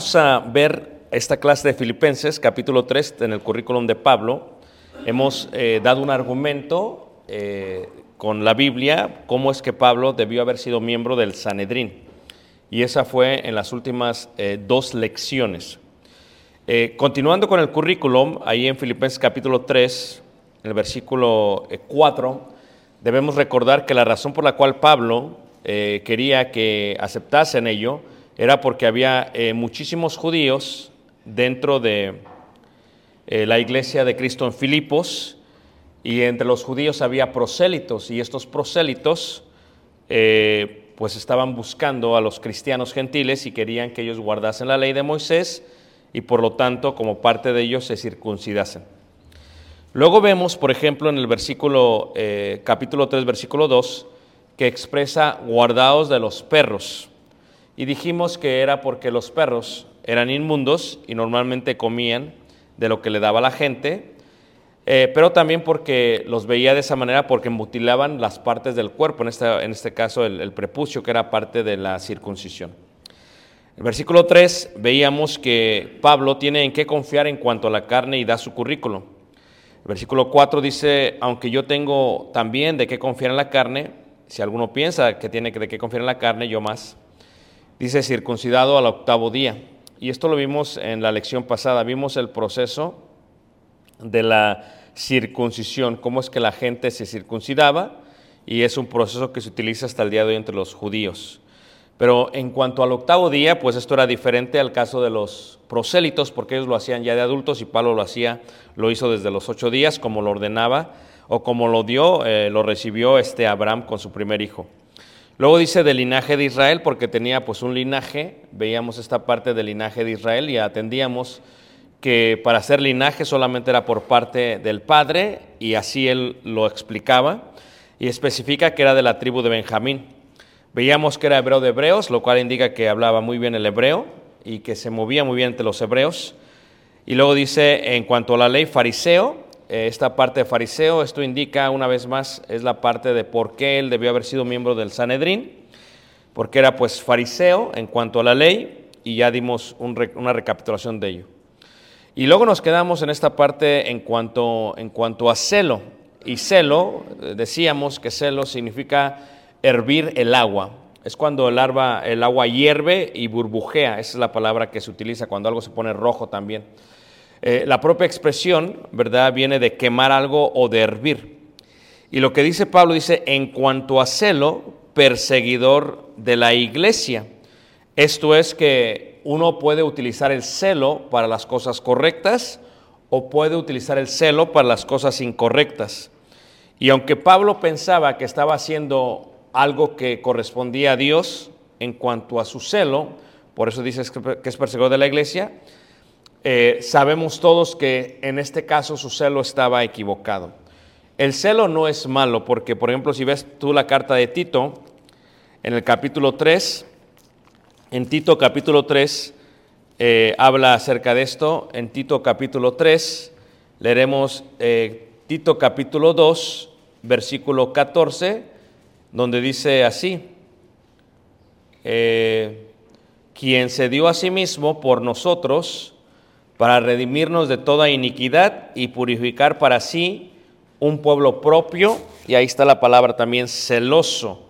Vamos a ver esta clase de Filipenses, capítulo 3, en el currículum de Pablo. Hemos eh, dado un argumento eh, con la Biblia, cómo es que Pablo debió haber sido miembro del Sanedrín. Y esa fue en las últimas eh, dos lecciones. Continuando con el currículum, ahí en Filipenses capítulo 3, en el versículo eh, 4, debemos recordar que la razón por la cual Pablo quería que aceptasen ello era porque había eh, muchísimos judíos dentro de eh, la iglesia de Cristo en Filipos y entre los judíos había prosélitos y estos prosélitos eh, pues estaban buscando a los cristianos gentiles y querían que ellos guardasen la ley de Moisés y por lo tanto como parte de ellos se circuncidasen. Luego vemos, por ejemplo, en el versículo, capítulo 3, versículo 2, que expresa guardados de los perros. Y dijimos que era porque los perros eran inmundos y normalmente comían de lo que le daba la gente, eh, pero también porque los veía de esa manera porque mutilaban las partes del cuerpo, en este, en este caso el, prepucio, que era parte de la circuncisión. El versículo 3 veíamos que Pablo tiene en qué confiar en cuanto a la carne y da su currículo. El versículo 4 dice, aunque yo tengo también de qué confiar en la carne, si alguno piensa que tiene de qué confiar en la carne, yo más. Dice circuncidado al octavo día. Y esto lo vimos en la lección pasada, vimos el proceso de la circuncisión, cómo es que la gente se circuncidaba y es un proceso que se utiliza hasta el día de hoy entre los judíos. Pero en cuanto al octavo día, pues esto era diferente al caso de los prosélitos, porque ellos lo hacían ya de adultos y Pablo lo hacía, lo hizo desde los ocho días, como lo ordenaba, o como lo dio, eh, lo recibió este Abraham con su primer hijo. Luego dice del linaje de Israel, porque tenía pues un linaje, veíamos esta parte del linaje de Israel y atendíamos que para hacer linaje solamente era por parte del padre, y así él lo explicaba, y especifica que era de la tribu de Benjamín. Veíamos que era hebreo de hebreos, lo cual indica que hablaba muy bien el hebreo y que se movía muy bien entre los hebreos. Y luego dice, en cuanto a la ley fariseo, esta parte de fariseo, esto indica una vez más, es la parte de por qué él debió haber sido miembro del Sanedrín, porque era pues fariseo en cuanto a la ley, y ya dimos una recapitulación de ello. Y luego nos quedamos en esta parte en cuanto, en cuanto a celo. Y celo, eh, decíamos que celo significa hervir el agua. Es cuando el, arba- el agua hierve y burbujea. Esa es la palabra que se utiliza cuando algo se pone rojo también. Eh, la propia expresión, ¿verdad?, viene de quemar algo o de hervir. Y lo que dice Pablo dice, en cuanto a celo, perseguidor de la iglesia. Esto es que uno puede utilizar el celo para las cosas correctas o puede utilizar el celo para las cosas incorrectas. Y aunque Pablo pensaba que estaba haciendo algo que correspondía a Dios en cuanto a su celo, por eso dice que es perseguidor de la iglesia, eh, sabemos todos que en este caso su celo estaba equivocado. El celo no es malo, porque por ejemplo si ves tú la carta de Tito, en el capítulo 3, en Tito capítulo 3, eh, habla acerca de esto. En Tito capítulo 3, leeremos eh, Tito capítulo 2, versículo 14, donde dice así, quien se dio a sí mismo por nosotros para redimirnos de toda iniquidad y purificar para sí un pueblo propio, y ahí está la palabra también celoso,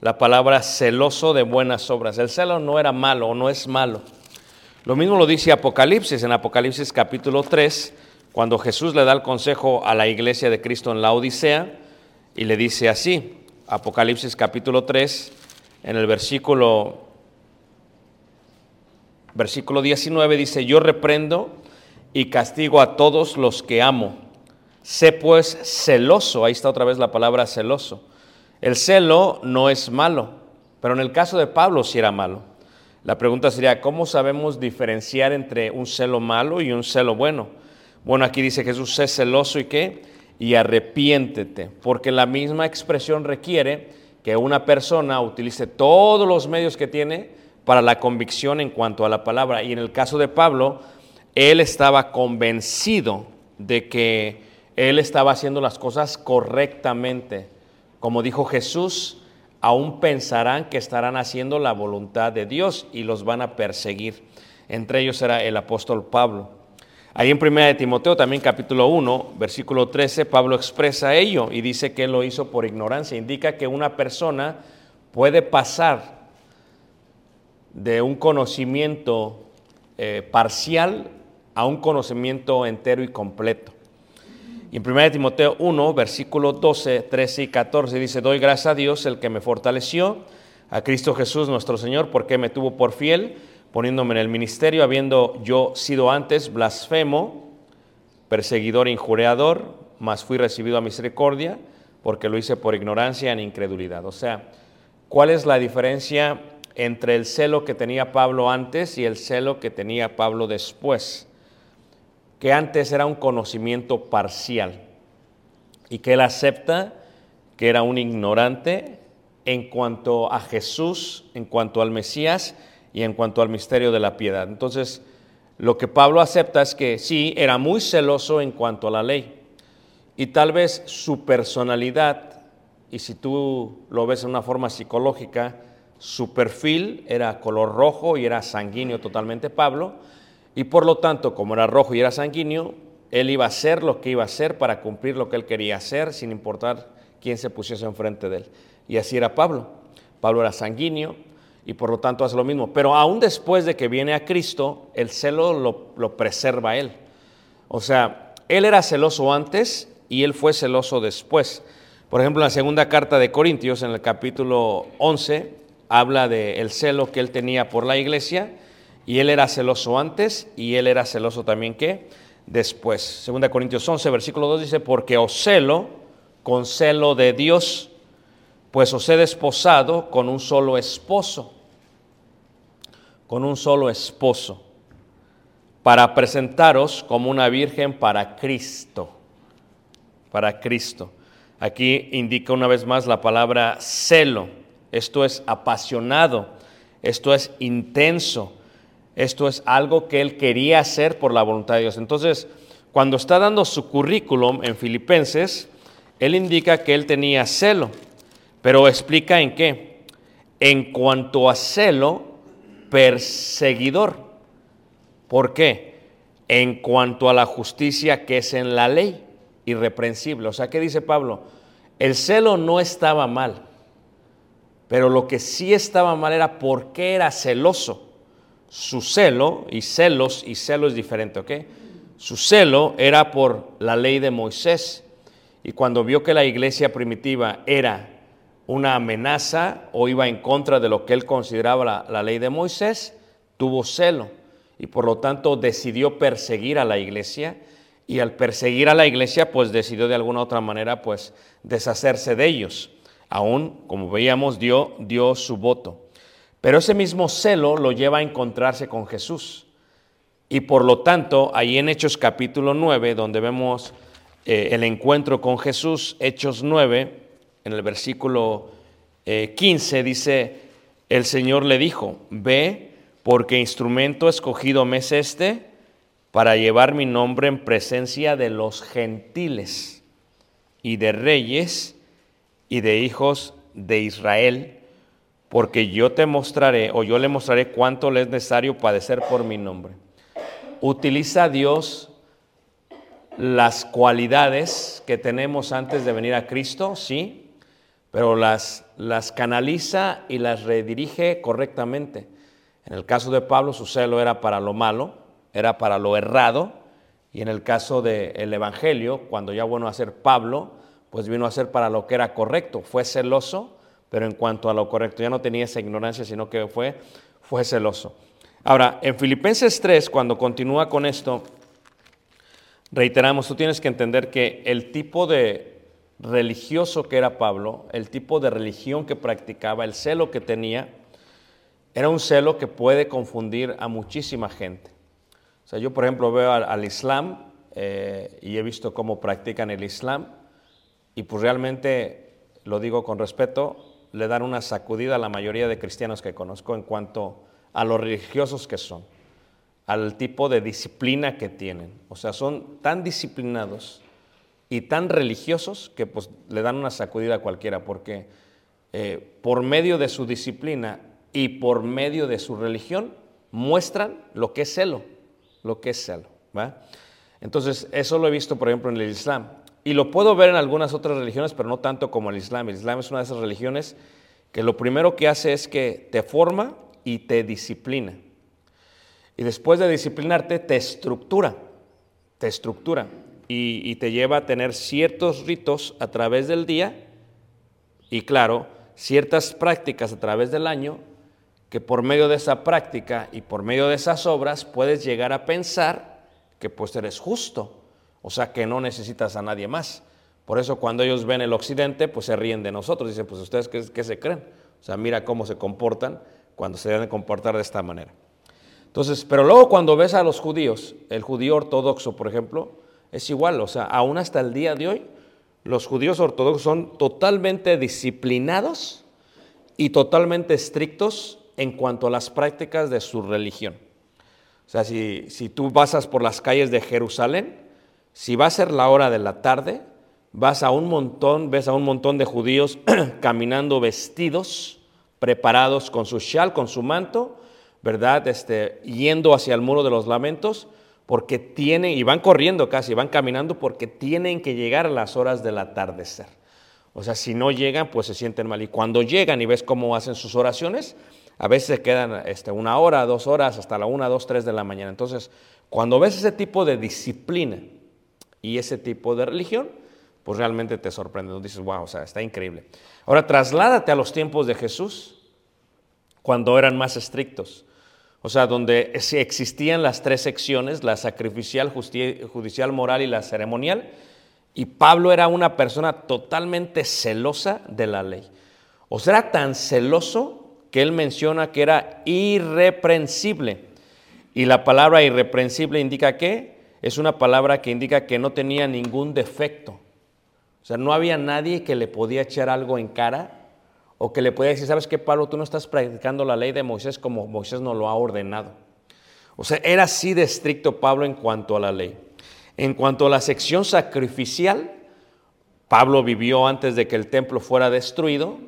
la palabra celoso de buenas obras. El celo no era malo o no es malo. Lo mismo lo dice Apocalipsis, en Apocalipsis capítulo 3, cuando Jesús le da el consejo a la iglesia de Cristo en la Odisea y le dice así, Apocalipsis capítulo 3, en el versículo, versículo 19 dice, yo reprendo y castigo a todos los que amo. Sé pues celoso, ahí está otra vez la palabra celoso. El celo no es malo, pero en el caso de Pablo sí era malo. La pregunta sería, ¿cómo sabemos diferenciar entre un celo malo y un celo bueno? Bueno, aquí dice Jesús, sé celoso y qué? Y arrepiéntete, porque la misma expresión requiere que una persona utilice todos los medios que tiene para la convicción en cuanto a la palabra. Y en el caso de Pablo, él estaba convencido de que él estaba haciendo las cosas correctamente. Como dijo Jesús, aún pensarán que estarán haciendo la voluntad de Dios y los van a perseguir. Entre ellos era el apóstol Pablo. Ahí en 1 de Timoteo, también capítulo 1, versículo 13, Pablo expresa ello y dice que él lo hizo por ignorancia. Indica que una persona puede pasar de un conocimiento eh, parcial a un conocimiento entero y completo. Y en 1 Timoteo 1, versículo 12, 13 y 14 dice, doy gracias a Dios el que me fortaleció, a Cristo Jesús nuestro Señor, porque me tuvo por fiel, poniéndome en el ministerio, habiendo yo sido antes blasfemo, perseguidor e injuriador, mas fui recibido a misericordia, porque lo hice por ignorancia en incredulidad. O sea, ¿cuál es la diferencia entre el celo que tenía Pablo antes y el celo que tenía Pablo después? que antes era un conocimiento parcial y que él acepta que era un ignorante en cuanto a Jesús, en cuanto al Mesías y en cuanto al misterio de la piedad. Entonces, lo que Pablo acepta es que sí, era muy celoso en cuanto a la ley y tal vez su personalidad, y si tú lo ves en una forma psicológica, su perfil era color rojo y era sanguíneo totalmente Pablo, y por lo tanto, como era rojo y era sanguíneo, él iba a hacer lo que iba a hacer para cumplir lo que él quería hacer, sin importar quién se pusiese enfrente de él. Y así era Pablo. Pablo era sanguíneo y por lo tanto hace lo mismo. Pero aún después de que viene a Cristo, el celo lo, lo preserva él. O sea, él era celoso antes y él fue celoso después. Por ejemplo, en la segunda carta de Corintios, en el capítulo 11, habla del celo que él tenía por la iglesia y él era celoso antes y él era celoso también ¿qué? después. Segunda Corintios 11, versículo 2 dice, porque os celo con celo de Dios, pues os he desposado con un solo esposo, con un solo esposo, para presentaros como una virgen para Cristo, para Cristo. Aquí indica una vez más la palabra celo, esto es apasionado, esto es intenso, esto es algo que él quería hacer por la voluntad de Dios. Entonces, cuando está dando su currículum en Filipenses, él indica que él tenía celo, pero explica en qué. En cuanto a celo, perseguidor. ¿Por qué? En cuanto a la justicia que es en la ley, irreprensible. O sea, ¿qué dice Pablo? El celo no estaba mal, pero lo que sí estaba mal era por qué era celoso su celo, y celos, y celo es diferente, ¿ok? Su celo era por la ley de Moisés. Y cuando vio que la iglesia primitiva era una amenaza o iba en contra de lo que él consideraba la, ley de Moisés, tuvo celo y por lo tanto decidió perseguir a la iglesia y al perseguir a la iglesia pues decidió de alguna otra manera pues deshacerse de ellos. Aún, como veíamos, dio, dio su voto. Pero ese mismo celo lo lleva a encontrarse con Jesús. Y por lo tanto, ahí en Hechos capítulo 9, donde vemos eh, el encuentro con Jesús, Hechos 9, en el versículo eh, 15, dice, el Señor le dijo, ve, porque instrumento escogido me es este para llevar mi nombre en presencia de los gentiles y de reyes y de hijos de Israel, porque yo te mostraré o yo le mostraré cuánto le es necesario padecer por mi nombre. Utiliza Dios las cualidades que tenemos antes de venir a Cristo, sí, pero las, las canaliza y las redirige correctamente. En el caso de Pablo, su celo era para lo malo, era para lo errado, y en el caso del Evangelio, cuando ya bueno a ser Pablo, pues vino a ser para lo que era correcto. Fue celoso, pero en cuanto a lo correcto, ya no tenía esa ignorancia, sino que fue, fue celoso. Ahora, en Filipenses 3, cuando continúa con esto, reiteramos, tú tienes que entender que el tipo de religioso que era Pablo, el tipo de religión que practicaba, el celo que tenía, era un celo que puede confundir a muchísima gente. O sea, yo por ejemplo veo al, al Islam eh, y he visto cómo practican el Islam y pues realmente, lo digo con respeto, le dan una sacudida a la mayoría de cristianos que conozco en cuanto a los religiosos que son, al tipo de disciplina que tienen. O sea, son tan disciplinados y tan religiosos que pues le dan una sacudida a cualquiera, porque eh, por medio de su disciplina y por medio de su religión muestran lo que es celo, lo que es celo. ¿va? Entonces, eso lo he visto, por ejemplo, en el Islam. Y lo puedo ver en algunas otras religiones, pero no tanto como el Islam. El Islam es una de esas religiones que lo primero que hace es que te forma y te disciplina. Y después de disciplinarte, te estructura, te estructura y, y te lleva a tener ciertos ritos a través del día y claro, ciertas prácticas a través del año que por medio de esa práctica y por medio de esas obras puedes llegar a pensar que pues eres justo, o sea que no necesitas a nadie más. Por eso cuando ellos ven el occidente, pues se ríen de nosotros, dicen, pues ustedes qué, se creen. O sea, mira cómo se comportan cuando se deben comportar de esta manera. Entonces, pero luego cuando ves a los judíos, el judío ortodoxo, por ejemplo, es igual, o sea, aún hasta el día de hoy, los judíos ortodoxos son totalmente disciplinados y totalmente estrictos en cuanto a las prácticas de su religión. O sea, si, si tú pasas por las calles de Jerusalén, si va a ser la hora de la tarde, vas a un montón, ves a un montón de judíos caminando vestidos, preparados con su shal, con su manto, ¿verdad? Este, yendo hacia el muro de los lamentos, porque tienen, y van corriendo casi, van caminando porque tienen que llegar a las horas del atardecer. O sea, si no llegan, pues se sienten mal. Y cuando llegan y ves cómo hacen sus oraciones, a veces quedan este, una hora, dos horas, hasta la una, dos, tres de la mañana. Entonces, cuando ves ese tipo de disciplina y ese tipo de religión, pues realmente te sorprende. Dices, wow, o sea, está increíble. Ahora, trasládate a los tiempos de Jesús, cuando eran más estrictos. O sea, donde existían las tres secciones, la sacrificial, judicial, moral y la ceremonial. Y Pablo era una persona totalmente celosa de la ley. O sea, era tan celoso que él menciona que era irreprensible. Y la palabra irreprensible indica que es una palabra que indica que no tenía ningún defecto. O sea, no había nadie que le podía echar algo en cara o que le podía decir, ¿sabes qué, Pablo? Tú no estás practicando la ley de Moisés como Moisés nos lo ha ordenado. O sea, era así de estricto Pablo en cuanto a la ley. En cuanto a la sección sacrificial, Pablo vivió antes de que el templo fuera destruido.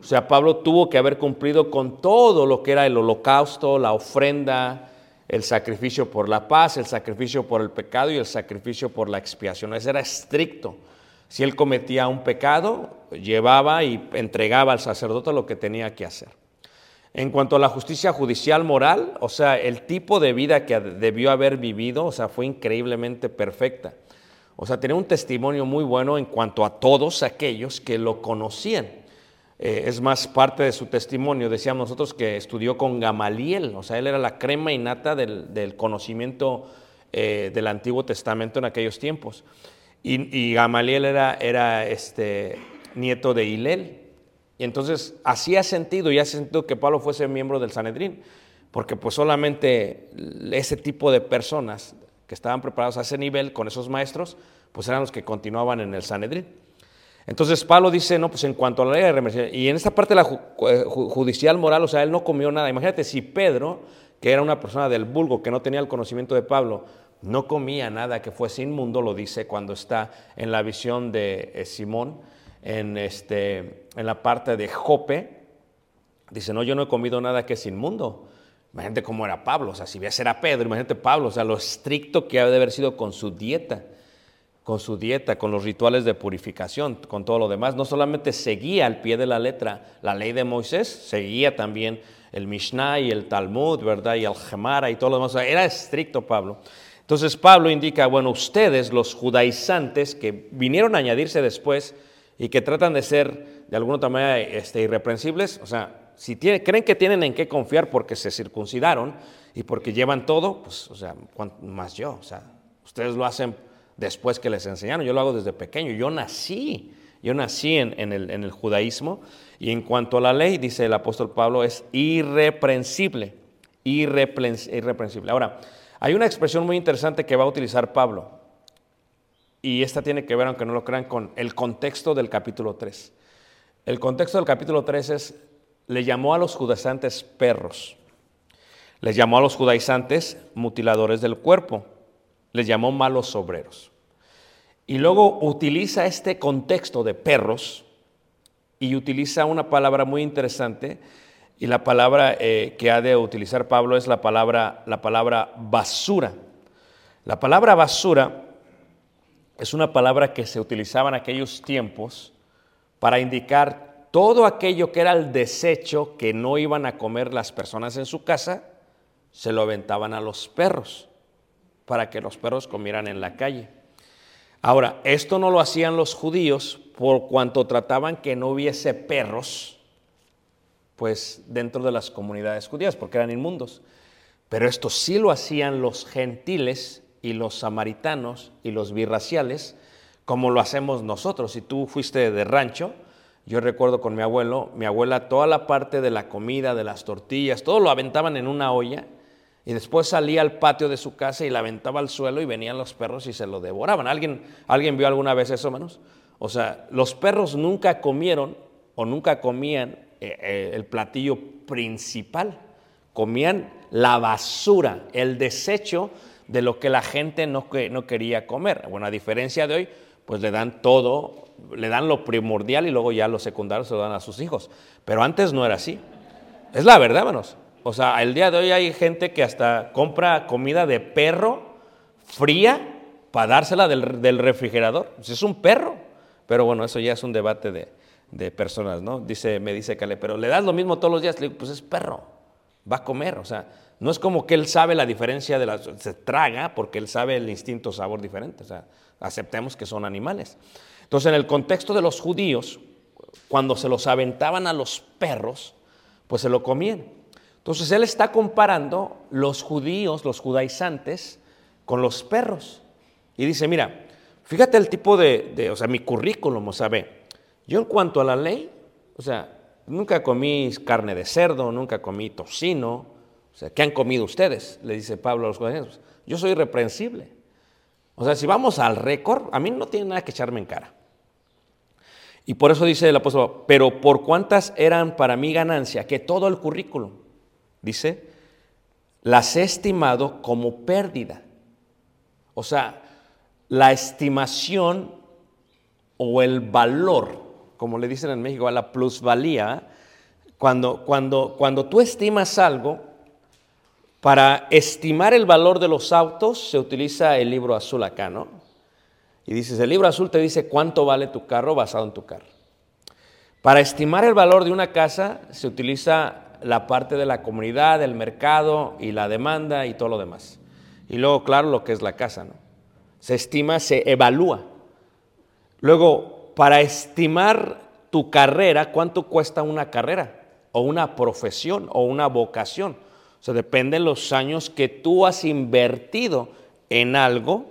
O sea, Pablo tuvo que haber cumplido con todo lo que era el holocausto, la ofrenda, el sacrificio por la paz, el sacrificio por el pecado y el sacrificio por la expiación. Ese era estricto. Si él cometía un pecado, llevaba y entregaba al sacerdote lo que tenía que hacer. En cuanto a la justicia judicial moral, o sea, el tipo de vida que debió haber vivido, o sea, fue increíblemente perfecta. O sea, tenía un testimonio muy bueno en cuanto a todos aquellos que lo conocían. Eh, es más parte de su testimonio. Decíamos nosotros que estudió con Gamaliel, o sea, él era la crema innata del, del conocimiento eh, del Antiguo Testamento en aquellos tiempos. Y, Gamaliel era, era este, nieto de Hilel. Y entonces hacía sentido y hace sentido que Pablo fuese miembro del Sanedrín, porque pues solamente ese tipo de personas que estaban preparados a ese nivel con esos maestros, pues eran los que continuaban en el Sanedrín. Entonces Pablo dice, no, pues en cuanto a la ley de remersión, y en esta parte la eh, ju- judicial moral, o sea, él no comió nada. Imagínate si Pedro, que era una persona del vulgo, que no tenía el conocimiento de Pablo, no comía nada que fuese inmundo, lo dice cuando está en la visión de eh, Simón, en, este, en la parte de Jope, dice, no, yo no he comido nada que es inmundo. Imagínate cómo era Pablo, o sea, si ves era Pedro, imagínate Pablo, o sea, lo estricto que ha de haber sido con su dieta con su dieta, con los rituales de purificación, con todo lo demás. No solamente seguía al pie de la letra la ley de Moisés, seguía también el Mishnah y el Talmud, ¿verdad? Y el Gemara y todo lo demás. Era estricto Pablo. Entonces Pablo indica, bueno, ustedes, los judaizantes, que vinieron a añadirse después y que tratan de ser de alguna manera este, irreprensibles, o sea, si creen que tienen en qué confiar porque se circuncidaron y porque llevan todo, pues, o sea, ¿cuán- más yo, o sea, ustedes lo hacen después que les enseñaron. Yo lo hago desde pequeño. Yo nací, yo nací en, el, el judaísmo. Y en cuanto a la ley, dice el apóstol Pablo, es irreprensible. Irrepren- irreprensible. Ahora, hay una expresión muy interesante que va a utilizar Pablo. Y esta tiene que ver, aunque no lo crean, con el contexto del capítulo 3. El contexto del capítulo 3 es, le llamó a los judaizantes perros. Les llamó a los judaizantes mutiladores del cuerpo. Les llamó malos obreros. Y luego utiliza este contexto de perros y utiliza una palabra muy interesante. Y la palabra eh, que ha de utilizar Pablo es la palabra, la palabra basura. La palabra basura es una palabra que se utilizaba en aquellos tiempos para indicar todo aquello que era el desecho que no iban a comer las personas en su casa, se lo aventaban a los perros para que los perros comieran en la calle. Ahora, esto no lo hacían los judíos por cuanto trataban que no hubiese perros pues dentro de las comunidades judías porque eran inmundos. Pero esto sí lo hacían los gentiles y los samaritanos y los birraciales, como lo hacemos nosotros. Si tú fuiste de rancho, yo recuerdo con mi abuelo, mi abuela toda la parte de la comida, de las tortillas, todo lo aventaban en una olla y después salía al patio de su casa y la aventaba al suelo y venían los perros y se lo devoraban. ¿Alguien, ¿alguien vio alguna vez eso, menos? O sea, los perros nunca comieron o nunca comían eh, eh, el platillo principal. Comían la basura, el desecho de lo que la gente no, no quería comer. Bueno, a diferencia de hoy, pues le dan todo, le dan lo primordial y luego ya lo secundario se lo dan a sus hijos. Pero antes no era así. Es la verdad, hermanos. O sea, el día de hoy hay gente que hasta compra comida de perro fría para dársela del, del refrigerador. Pues es un perro. Pero bueno, eso ya es un debate de, de personas, ¿no? Dice, me dice Cale, pero le das lo mismo todos los días. Le digo, pues es perro, va a comer. O sea, no es como que él sabe la diferencia de las. Se traga porque él sabe el instinto sabor diferente. O sea, aceptemos que son animales. Entonces, en el contexto de los judíos, cuando se los aventaban a los perros, pues se lo comían. Entonces él está comparando los judíos, los judaizantes, con los perros. Y dice, mira, fíjate el tipo de, o sea, mi currículum, o sea, ve, yo en cuanto a la ley, o sea, nunca comí carne de cerdo, nunca comí tocino, o sea, ¿qué han comido ustedes? Le dice Pablo a los judaizantes. Yo soy irreprensible. O sea, si vamos al récord, a mí no tiene nada que echarme en cara. Y por eso dice el apóstol, pero por cuántas eran para mí ganancia, que todo el currículum, dice, las he estimado como pérdida. O sea, la estimación o el valor, como le dicen en México, a la plusvalía, cuando, cuando, cuando tú estimas algo, para estimar el valor de los autos se utiliza el libro azul acá, ¿no? Y dices, el libro azul te dice cuánto vale tu carro basado en tu carro. Para estimar el valor de una casa se utiliza la parte de la comunidad, el mercado y la demanda y todo lo demás. Y luego, claro, lo que es la casa, ¿no? Se estima, se evalúa. Luego, para estimar tu carrera, cuánto cuesta una carrera, o una profesión, o una vocación. O sea, depende de los años que tú has invertido en algo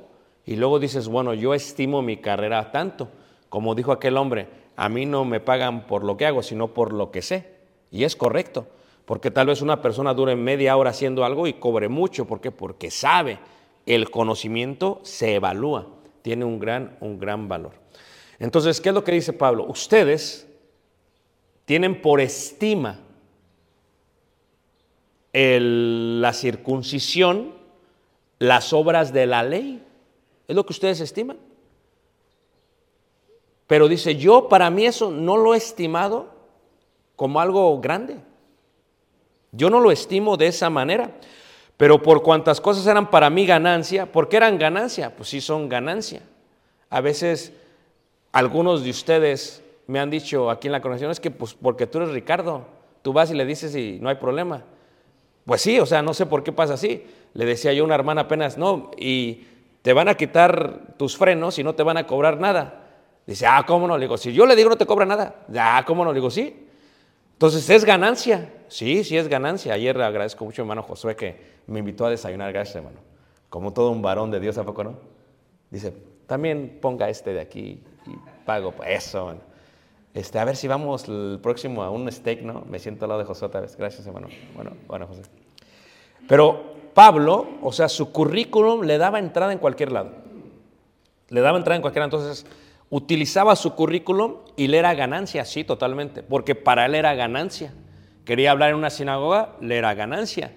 y luego dices, bueno, yo estimo mi carrera tanto. Como dijo aquel hombre, a mí no me pagan por lo que hago, sino por lo que sé. Y es correcto, porque tal vez una persona dure media hora haciendo algo y cobre mucho. ¿Por qué? Porque sabe, el conocimiento se evalúa, tiene un gran, un gran valor. Entonces, ¿qué es lo que dice Pablo? Ustedes tienen por estima la circuncisión, las obras de la ley. Es lo que ustedes estiman. Pero dice, yo para mí eso no lo he estimado como algo grande. Yo no lo estimo de esa manera. Pero por cuantas cosas eran para mí ganancia, ¿por qué eran ganancia? Pues sí son ganancia. A veces algunos de ustedes me han dicho aquí en la conexión, es que pues porque tú eres Ricardo, tú vas y le dices y no hay problema. Pues sí, o sea, no sé por qué pasa así. Le decía yo a una hermana apenas, no, y te van a quitar tus frenos y no te van a cobrar nada. Dice, ah, ¿cómo no? Le digo, si yo le digo no te cobra nada. Ah, ¿cómo no? Le digo, sí. Entonces, ¿es ganancia? Sí, sí es ganancia. Ayer agradezco mucho hermano Josué que me invitó a desayunar, gracias hermano. Como todo un varón de Dios, ¿a poco no? Dice, también ponga este de aquí y pago por eso. hermano. Este, a ver si vamos el próximo a un steak, ¿no? Me siento al lado de Josué otra vez. Gracias, hermano. Bueno, bueno, José. Pero Pablo, o sea, su currículum le daba entrada en cualquier lado. Le daba entrada en cualquier lado. Entonces, utilizaba su currículum y le era ganancia, sí, totalmente. Porque para él era ganancia. Quería hablar en una sinagoga, le era ganancia.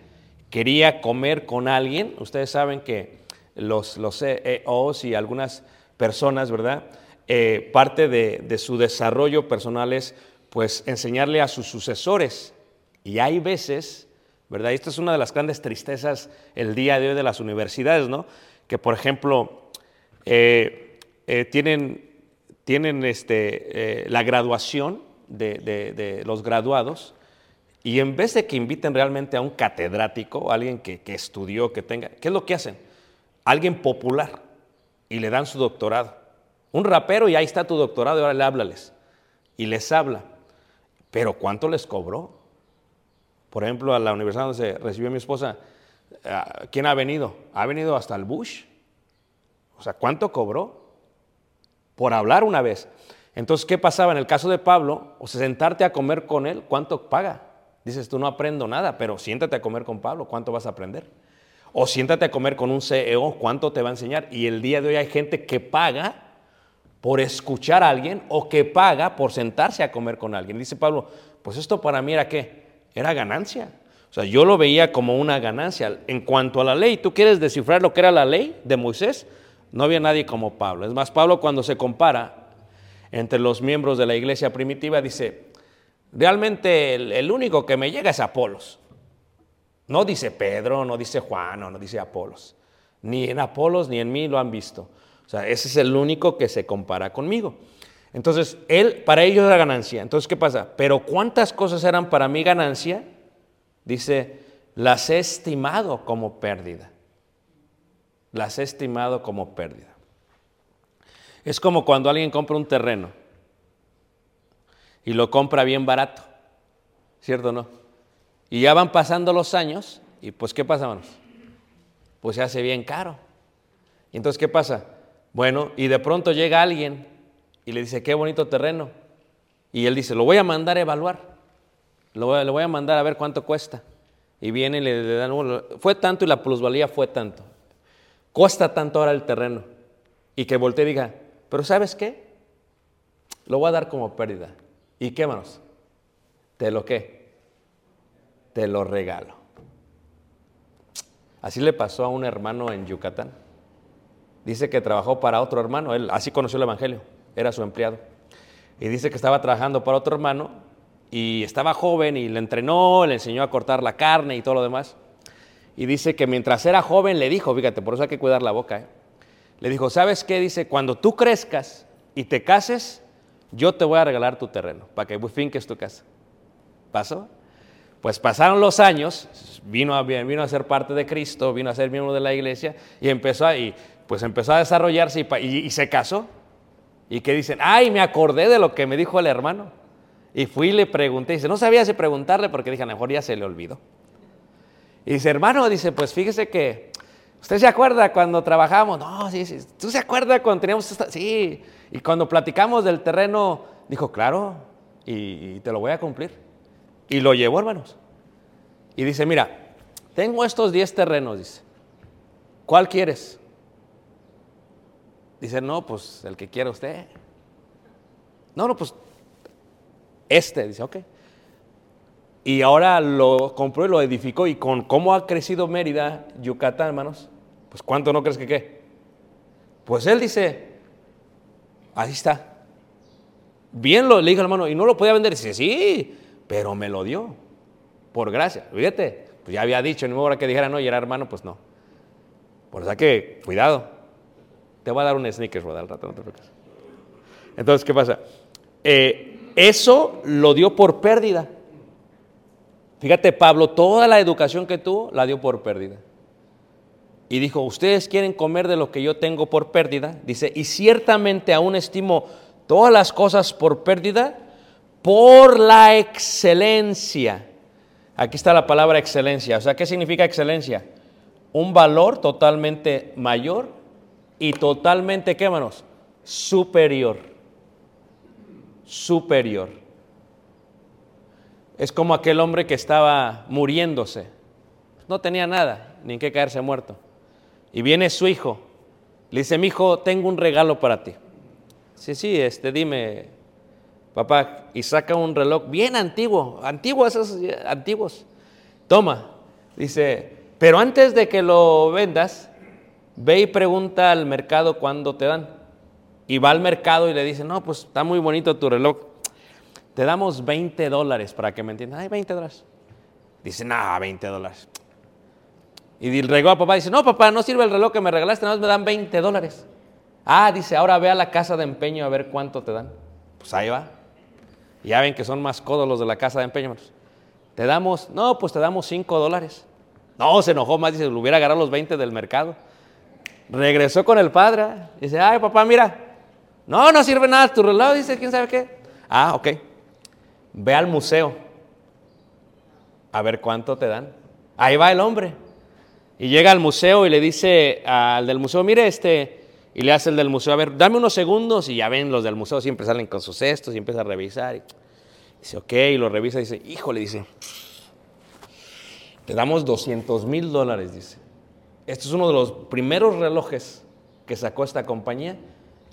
Quería comer con alguien. Ustedes saben que los, los CEOs y algunas personas, ¿verdad? Eh, parte de, de su desarrollo personal es, pues, enseñarle a sus sucesores. Y hay veces, ¿verdad? Y esto es una de las grandes tristezas el día de hoy de las universidades, ¿no? Que, por ejemplo, eh, eh, tienen, tienen este, eh, la graduación de, de- los graduados y en vez de que inviten realmente a un catedrático, alguien que, que estudió, que tenga, ¿qué es lo que hacen? Alguien popular y le dan su doctorado. Un rapero y ahí está tu doctorado y ahora le háblales. Y les habla. Pero ¿cuánto les cobró? Por ejemplo, a la universidad donde se recibió mi esposa, ah, ¿quién ha venido? Ha venido hasta el Bush. O sea, ¿cuánto cobró? Por hablar una vez. Entonces, ¿qué pasaba en el caso de Pablo? O sea, sentarte a comer con él, ¿cuánto paga? Dices, tú no aprendo nada, pero siéntate a comer con Pablo, ¿cuánto vas a aprender? O siéntate a comer con un CEO, ¿cuánto te va a enseñar? Y el día de hoy hay gente que paga por escuchar a alguien o que paga por sentarse a comer con alguien. Dice Pablo, pues esto para mí era qué? Era ganancia. O sea, yo lo veía como una ganancia. En cuanto a la ley, ¿tú quieres descifrar lo que era la ley de Moisés? No había nadie como Pablo. Es más, Pablo cuando se compara entre los miembros de la iglesia primitiva dice, realmente el, único que me llega es Apolos. No dice Pedro, no dice Juan, no, no dice Apolos. Ni en Apolos ni en mí lo han visto. O sea, ese es el único que se compara conmigo. Entonces, él, para ellos era ganancia. Entonces, ¿qué pasa? Pero ¿cuántas cosas eran para mí ganancia? Dice, las he estimado como pérdida. Las he estimado como pérdida. Es como cuando alguien compra un terreno y lo compra bien barato, ¿cierto o no? Y ya van pasando los años y pues ¿qué pasa, hermanos? Pues se hace bien caro. Y entonces ¿qué pasa? Bueno, y de pronto llega alguien y le dice, qué bonito terreno. Y él dice, lo voy a mandar a evaluar. Lo voy, a- le voy a mandar a ver cuánto cuesta. Y viene y le, le dan, "Bueno, fue tanto y la plusvalía fue tanto. Cuesta tanto ahora el terreno. Y que voltee y diga, pero ¿sabes qué? Lo voy a dar como pérdida. ¿Y qué, manos? ¿Te lo qué? Te lo regalo. Así le pasó a un hermano en Yucatán. Dice que trabajó para otro hermano, él así conoció el Evangelio, era su empleado. Y dice que estaba trabajando para otro hermano y estaba joven y le entrenó, le enseñó a cortar la carne y todo lo demás. Y dice que mientras era joven le dijo, fíjate, por eso hay que cuidar la boca, ¿eh? le dijo, ¿sabes qué? Dice, cuando tú crezcas y te cases, yo te voy a regalar tu terreno para que finques tu casa. ¿Pasó? Pues pasaron los años, vino a, ser parte de Cristo, vino a ser miembro de la iglesia y empezó a, y, pues empezó a desarrollarse y, y- y se casó. Y que dicen, ay, me acordé de lo que me dijo el hermano. Y fui y le pregunté, dice, no sabía si preguntarle porque dije, a lo mejor ya se le olvidó. Y dice, hermano, dice, pues fíjese que, ¿usted se acuerda cuando trabajamos? No, sí, sí. ¿Tú se acuerda cuando teníamos esta? Sí. Y cuando platicamos del terreno, dijo, claro, y, y te lo voy a cumplir. Y lo llevó, hermanos. Y dice, mira, tengo estos 10 terrenos, dice. ¿Cuál quieres? Dice, no, pues el que quiera usted. No, no, pues este, dice, ok. Y ahora lo compró y lo edificó. Y con cómo ha crecido Mérida, Yucatán, hermanos, pues ¿cuánto no crees que qué? Pues él dice, ahí está. Bien lo le dijo hermano, y no lo podía vender. Dice, sí, pero me lo dio. Por gracia. Fíjate, pues ya había dicho, ni modo que dijera no y era hermano, pues no. Por eso que, cuidado. Te voy a dar un sneakers, Roda, al rato, no te preocupes. Entonces, ¿qué pasa? Eh, eso lo dio por pérdida. Fíjate, Pablo, toda la educación que tuvo la dio por pérdida. Y dijo, ustedes quieren comer de lo que yo tengo por pérdida. Dice, y ciertamente aún estimo todas las cosas por pérdida por la excelencia. Aquí está la palabra excelencia. O sea, ¿qué significa excelencia? Un valor totalmente mayor y totalmente, ¿qué manos? Superior. Superior. Es como aquel hombre que estaba muriéndose. No tenía nada, ni en qué caerse muerto. Y viene su hijo. Le dice, mi hijo, tengo un regalo para ti. Sí, sí, este, dime, papá. Y saca un reloj bien antiguo, antiguo esos antiguos. Toma. Dice, pero antes de que lo vendas, ve y pregunta al mercado cuándo te dan. Y va al mercado y le dice, no, pues está muy bonito tu reloj. Te damos 20 dólares para que me entiendas. Ay, 20 dólares. Dice, no, 20 dólares. Y regalo a papá dice, no, papá, no sirve el reloj que me regalaste, nada más me dan 20 dólares. Ah, dice, ahora ve a la casa de empeño a ver cuánto te dan. Pues ahí va. Ya ven que son más codos los de la casa de empeño. Te damos, no, pues te damos 5 dólares. No, se enojó más, dice, le hubiera agarrado los 20 del mercado. Regresó con el padre. Dice, ay, papá, mira. No, no sirve nada tu reloj, dice, ¿quién sabe qué? Ah, ok. Ve al museo. A ver cuánto te dan. Ahí va el hombre. Y llega al museo y le dice al del museo, mire este, y le hace el del museo, a ver, dame unos segundos y ya ven, los del museo siempre salen con sus cestos y empieza a revisar. Y dice, ok, y lo revisa y dice, híjole, dice, te damos 200 mil dólares, dice. Este es uno de los primeros relojes que sacó esta compañía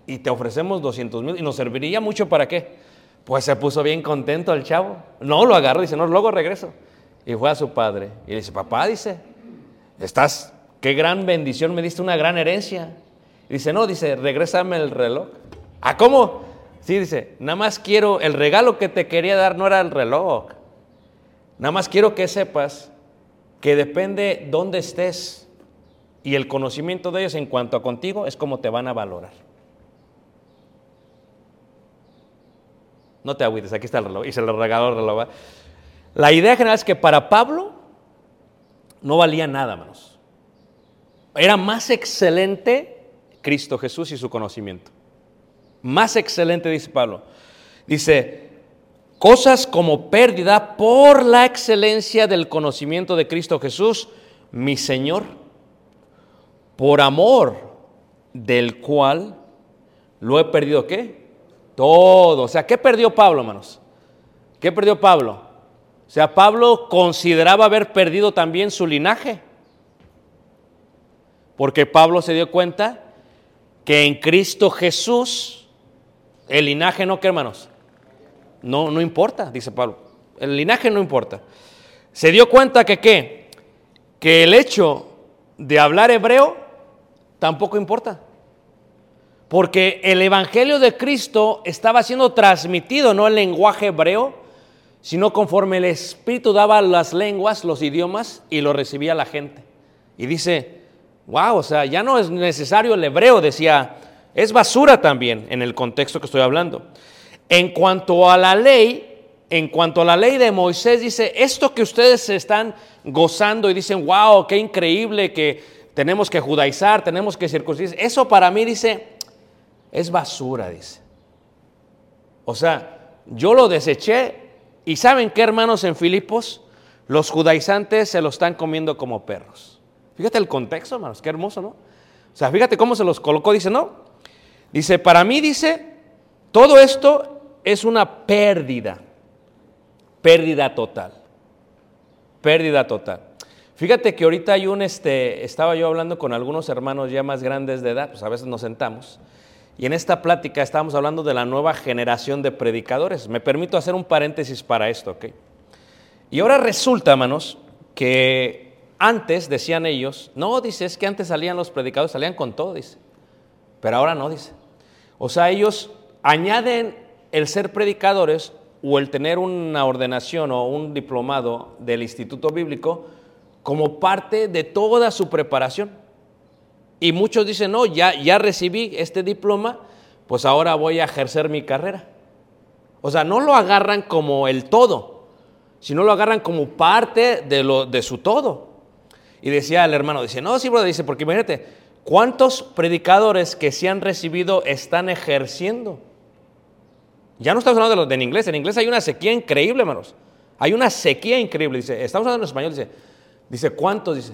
y te ofrecemos 200 mil y nos serviría mucho para qué. Pues se puso bien contento el chavo. No, lo agarró, dice, no, luego regreso. Y fue a su padre. Y le dice, papá, dice, estás, qué gran bendición, me diste una gran herencia. Y dice, no, dice, regrésame el reloj. ¿Ah, cómo? Sí, dice, nada más quiero, el regalo que te quería dar no era el reloj. Nada más quiero que sepas que depende dónde estés y el conocimiento de ellos en cuanto a contigo es como te van a valorar. No te agüites, aquí está el reloj y se lo regaló el reloj. La idea general es que para Pablo no valía nada, hermanos. Era más excelente Cristo Jesús y su conocimiento. Más excelente, dice Pablo. Dice, cosas como pérdida por la excelencia del conocimiento de Cristo Jesús, mi Señor, por amor del cual lo he perdido, ¿qué? Todo. O sea, ¿qué perdió Pablo, hermanos? ¿Qué perdió Pablo? O sea, Pablo consideraba haber perdido también su linaje. Porque Pablo se dio cuenta que en Cristo Jesús el linaje no, ¿qué hermanos? No, no importa, dice Pablo. El linaje no importa. Se dio cuenta que qué? Que el hecho de hablar hebreo tampoco importa. Porque el Evangelio de Cristo estaba siendo transmitido no en lenguaje hebreo, sino conforme el Espíritu daba las lenguas, los idiomas, y lo recibía la gente. Y dice, wow, o sea, ya no es necesario el hebreo, decía, es basura también en el contexto que estoy hablando. En cuanto a la ley, en cuanto a la ley de Moisés, dice, esto que ustedes están gozando y dicen, wow, qué increíble que tenemos que judaizar, tenemos que circuncidar, eso para mí dice, es basura, dice. O sea, yo lo deseché y ¿saben qué, hermanos, en Filipos? Los judaizantes se lo están comiendo como perros. Fíjate el contexto, hermanos, qué hermoso, ¿no? O sea, fíjate cómo se los colocó, dice, no. Dice, para mí, dice, todo esto es una pérdida. Pérdida total. Pérdida total. Fíjate que ahorita hay un, este, estaba yo hablando con algunos hermanos ya más grandes de edad, pues a veces nos sentamos, y en esta plática estábamos hablando de la nueva generación de predicadores. Me permito hacer un paréntesis para esto, ¿ok? Y ahora resulta, hermanos, que antes decían ellos, no, dice, es que antes salían los predicadores, salían con todo, dice, pero ahora no, dice. O sea, ellos añaden el ser predicadores o el tener una ordenación o un diplomado del Instituto Bíblico como parte de toda su preparación. Y muchos dicen, no, ya, ya recibí este diploma, pues ahora voy a ejercer mi carrera. O sea, no lo agarran como el todo, sino lo agarran como parte de, lo, de su todo. Y decía el hermano, dice, no, sí, brother, dice, porque imagínate, ¿cuántos predicadores que se han recibido están ejerciendo? Ya no estamos hablando de los de en inglés, en inglés hay una sequía increíble, hermanos. Hay una sequía increíble, dice, estamos hablando en español, dice, dice, ¿cuántos? Dice,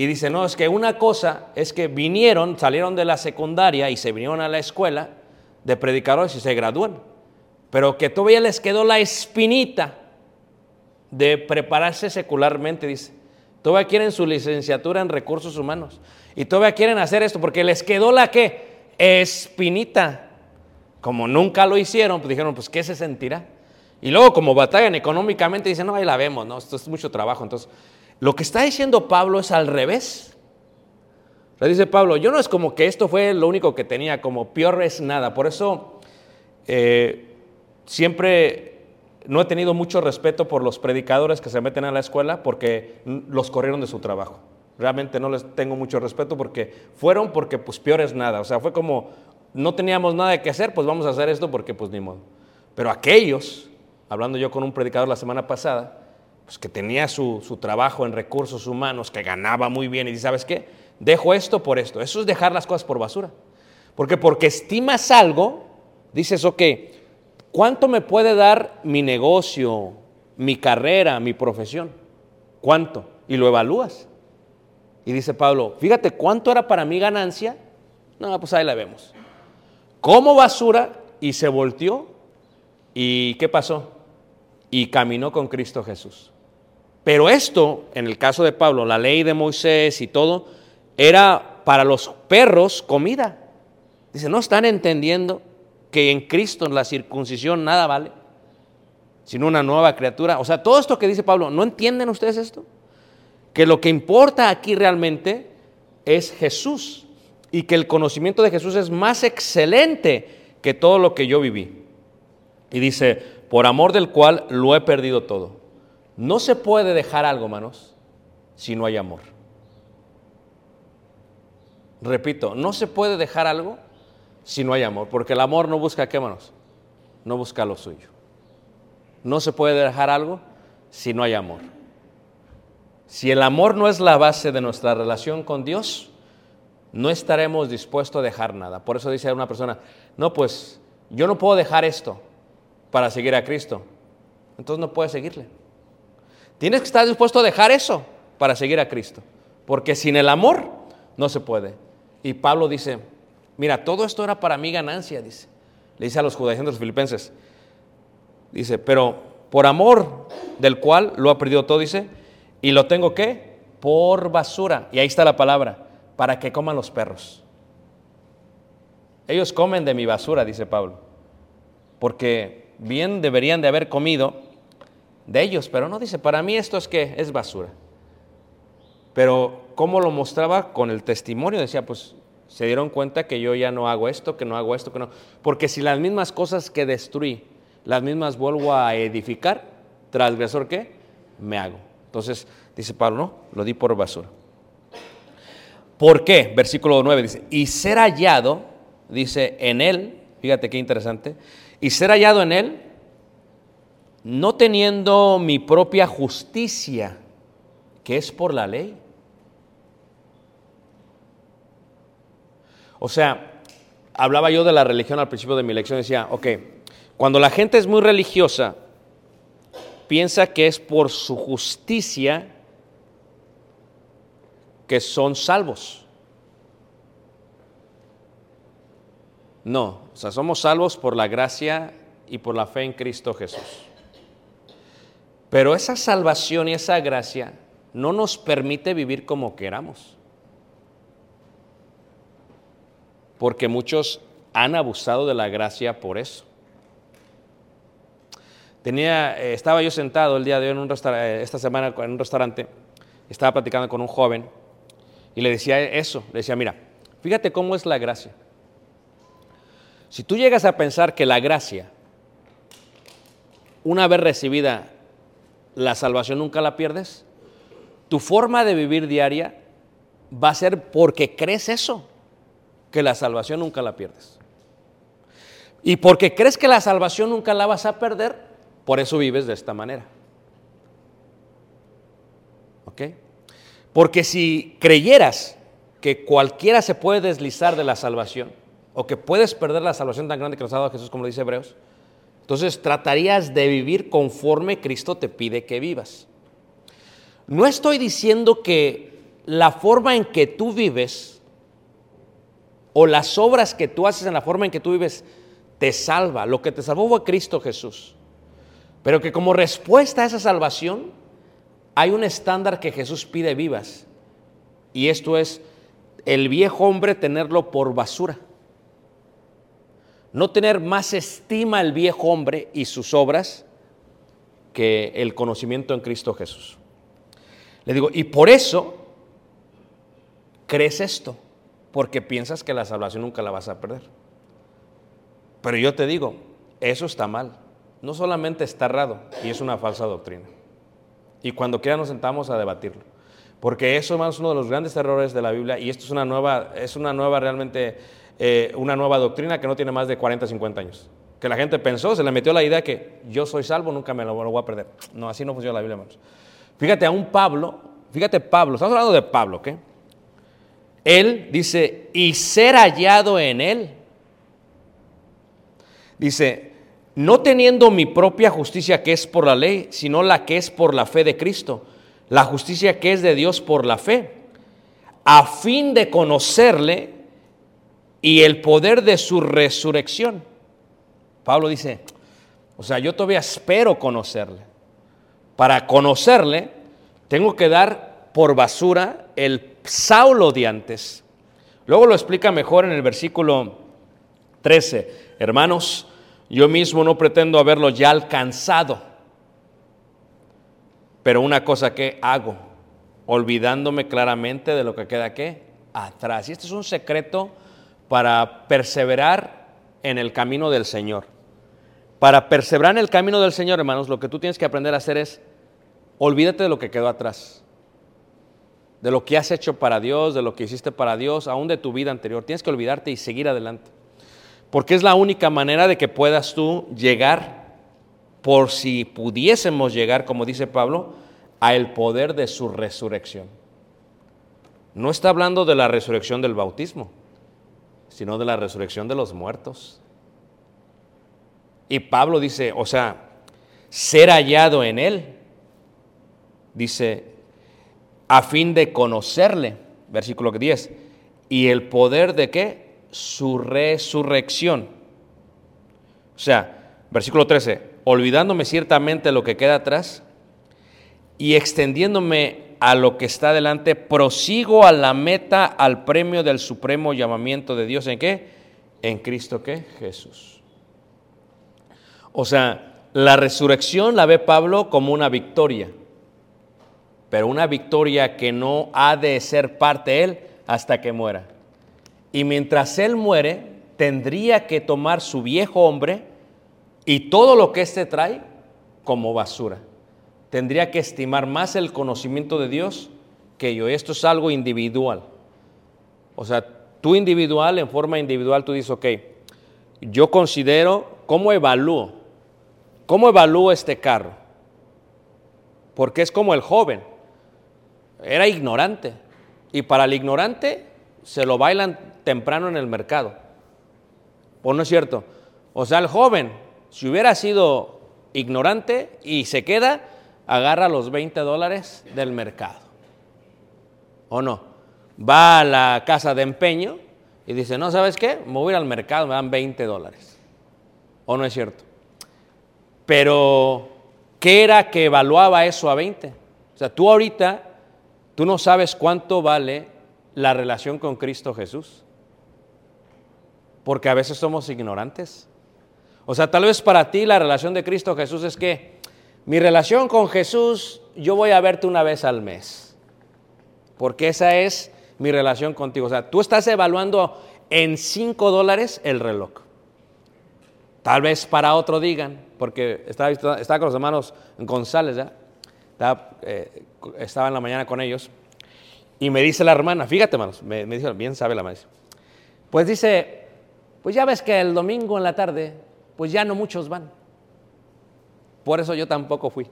y dice, no, es que una cosa es que vinieron, salieron de la secundaria y se vinieron a la escuela de predicadores y se gradúan, pero que todavía les quedó la espinita de prepararse secularmente, dice. Todavía quieren su licenciatura en recursos humanos y todavía quieren hacer esto porque les quedó la que espinita. Como nunca lo hicieron, pues dijeron, pues ¿qué se sentirá? Y luego como batallan económicamente, dicen, no, ahí la vemos, no, esto es mucho trabajo. Entonces, lo que está diciendo Pablo es al revés. Le dice Pablo, yo no es como que esto fue lo único que tenía, como peor es nada. Por eso eh, siempre no he tenido mucho respeto por los predicadores que se meten a la escuela porque los corrieron de su trabajo. Realmente no les tengo mucho respeto porque fueron porque pues peor es nada. O sea, fue como no teníamos nada que hacer, pues vamos a hacer esto porque pues ni modo. Pero aquellos, hablando yo con un predicador la semana pasada, pues que tenía su, su trabajo en recursos humanos, que ganaba muy bien y dice, ¿sabes qué? Dejo esto por esto. Eso es dejar las cosas por basura. Porque porque estimas algo, dices, ok, ¿cuánto me puede dar mi negocio, mi carrera, mi profesión? ¿Cuánto? Y lo evalúas. Y dice Pablo, fíjate, ¿cuánto era para mi ganancia? No, pues ahí la vemos. Como basura y se volteó. ¿Y qué pasó? Y caminó con Cristo Jesús. Pero esto, en el caso de Pablo, la ley de Moisés y todo, era para los perros comida. Dice, ¿no están entendiendo que en Cristo la circuncisión nada vale? Sino una nueva criatura. O sea, todo esto que dice Pablo, ¿no entienden ustedes esto? Que lo que importa aquí realmente es Jesús y que el conocimiento de Jesús es más excelente que todo lo que yo viví. Y dice, por amor del cual lo he perdido todo. No se puede dejar algo, manos, si no hay amor. Repito, no se puede dejar algo si no hay amor, porque el amor no busca qué, manos, no busca lo suyo. No se puede dejar algo si no hay amor. Si el amor no es la base de nuestra relación con Dios, no estaremos dispuestos a dejar nada. Por eso dice una persona, no, pues yo no puedo dejar esto para seguir a Cristo. Entonces no puedes seguirle. Tienes que estar dispuesto a dejar eso para seguir a Cristo. Porque sin el amor no se puede. Y Pablo dice, mira, todo esto era para mi ganancia, dice. Le dice a los judaizantes, filipenses. Dice, pero por amor del cual lo ha perdido todo, dice, y lo tengo que por basura. Y ahí está la palabra, para que coman los perros. Ellos comen de mi basura, dice Pablo. Porque bien deberían de haber comido de ellos, pero no dice, para mí esto es que es basura. Pero ¿cómo lo mostraba? Con el testimonio, decía, pues se dieron cuenta que yo ya no hago esto, que no hago esto, que no. Porque si las mismas cosas que destruí, las mismas vuelvo a edificar, transgresor qué? Me hago. Entonces, dice Pablo, no, lo di por basura. ¿Por qué? Versículo 9 dice, y ser hallado, dice, en él, fíjate qué interesante, y ser hallado en él, no teniendo mi propia justicia, que es por la ley. O sea, hablaba yo de la religión al principio de mi lección, decía, ok, cuando la gente es muy religiosa, piensa que es por su justicia que son salvos. No, o sea, somos salvos por la gracia y por la fe en Cristo Jesús. Pero esa salvación y esa gracia no nos permite vivir como queramos. Porque muchos han abusado de la gracia por eso. Tenía, eh, estaba yo sentado el día de hoy en un restaur- eh, esta semana en un restaurante, estaba platicando con un joven y le decía eso, le decía, mira, fíjate cómo es la gracia. Si tú llegas a pensar que la gracia, una vez recibida, la salvación nunca la pierdes, tu forma de vivir diaria va a ser porque crees eso, que la salvación nunca la pierdes. Y porque crees que la salvación nunca la vas a perder, por eso vives de esta manera. ¿Ok? Porque si creyeras que cualquiera se puede deslizar de la salvación, o que puedes perder la salvación tan grande que nos ha dado Jesús, como lo dice Hebreos, entonces tratarías de vivir conforme Cristo te pide que vivas. No estoy diciendo que la forma en que tú vives o las obras que tú haces en la forma en que tú vives te salva. Lo que te salvó fue Cristo Jesús. Pero que como respuesta a esa salvación hay un estándar que Jesús pide vivas. Y esto es el viejo hombre tenerlo por basura. No tener más estima al viejo hombre y sus obras que el conocimiento en Cristo Jesús. Le digo, y por eso crees esto, porque piensas que la salvación nunca la vas a perder. Pero yo te digo, eso está mal. No solamente está errado, y es una falsa doctrina. Y cuando quiera nos sentamos a debatirlo. Porque eso es uno de los grandes errores de la Biblia, y esto es una nueva, es una nueva realmente, eh, una nueva doctrina que no tiene más de 40, 50 años. Que la gente pensó, se le metió la idea que yo soy salvo, nunca me lo, lo voy a perder. No, así no funciona la Biblia, hermanos. Fíjate a un Pablo, fíjate Pablo, estamos hablando de Pablo, ¿ok? Él dice, y ser hallado en él. Dice, no teniendo mi propia justicia que es por la ley, sino la que es por la fe de Cristo, la justicia que es de Dios por la fe, a fin de conocerle y el poder de su resurrección. Pablo dice, o sea, yo todavía espero conocerle. Para conocerle, tengo que dar por basura el Saulo de antes. Luego lo explica mejor en el versículo 13. Hermanos, yo mismo no pretendo haberlo ya alcanzado, pero una cosa que hago, olvidándome claramente de lo que queda aquí atrás. Y este es un secreto para perseverar en el camino del Señor. Para perseverar en el camino del Señor, hermanos, lo que tú tienes que aprender a hacer es olvídate de lo que quedó atrás, de lo que has hecho para Dios, de lo que hiciste para Dios, aún de tu vida anterior. Tienes que olvidarte y seguir adelante. Porque es la única manera de que puedas tú llegar, por si pudiésemos llegar, como dice Pablo, a el poder de su resurrección. No está hablando de la resurrección del bautismo, sino de la resurrección de los muertos. Y Pablo dice, o sea, ser hallado en él, dice, a fin de conocerle, versículo 10, y el poder de qué? Su resurrección. O sea, versículo 13, olvidándome ciertamente lo que queda atrás y extendiéndome a lo que está delante, prosigo a la meta, al premio del supremo llamamiento de Dios. ¿En qué? En Cristo qué? Jesús. O sea, la resurrección la ve Pablo como una victoria, pero una victoria que no ha de ser parte él hasta que muera. Y mientras él muere, tendría que tomar su viejo hombre y todo lo que éste trae como basura. Tendría que estimar más el conocimiento de Dios que yo. Esto es algo individual. O sea, tú individual, en forma individual, tú dices, ok, yo considero, ¿cómo evalúo? ¿Cómo evalúo este carro? Porque es como el joven. Era ignorante. Y para el ignorante se lo bailan temprano en el mercado. ¿O no es cierto? O sea, el joven, si hubiera sido ignorante y se queda, agarra los 20 dólares del mercado. ¿O no? Va a la casa de empeño y dice, no, ¿sabes qué? Me voy a ir al mercado, me dan 20 dólares. ¿O no es cierto? Pero, ¿qué era que evaluaba eso a 20? O sea, tú ahorita, tú no sabes cuánto vale la relación con Cristo Jesús. Porque a veces somos ignorantes. O sea, tal vez para ti la relación de Cristo Jesús es que mi relación con Jesús, yo voy a verte una vez al mes. Porque esa es mi relación contigo. O sea, tú estás evaluando en 5 dólares el reloj. Tal vez para otro digan, porque estaba, con los hermanos González, eh, estaba, en la mañana con ellos, y me dice la hermana, fíjate hermanos, me, me bien sabe la maestra, pues dice, pues ya ves que el domingo en la tarde, pues ya no muchos van. Por eso yo tampoco fui.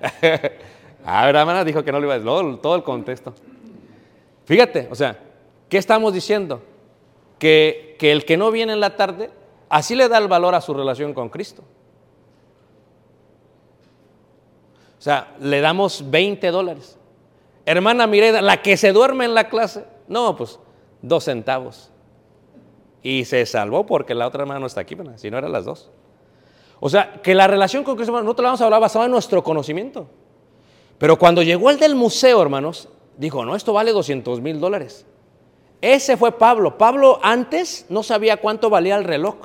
a ver, hermana dijo que no le iba a decir, todo el contexto. Fíjate, o sea, ¿qué estamos diciendo? Que, que el que no viene en la tarde Así le da el valor a su relación con Cristo. O sea, le damos 20 dólares. Hermana Mireda, la que se duerme en la clase, no, pues dos centavos. Y se salvó porque la otra hermana no está aquí, si no eran las dos. O sea, que la relación con Cristo, no te la vamos a hablar basada en nuestro conocimiento. Pero cuando llegó el del museo, hermanos, dijo, no, esto vale 200 mil dólares. Ese fue Pablo. Pablo antes no sabía cuánto valía el reloj.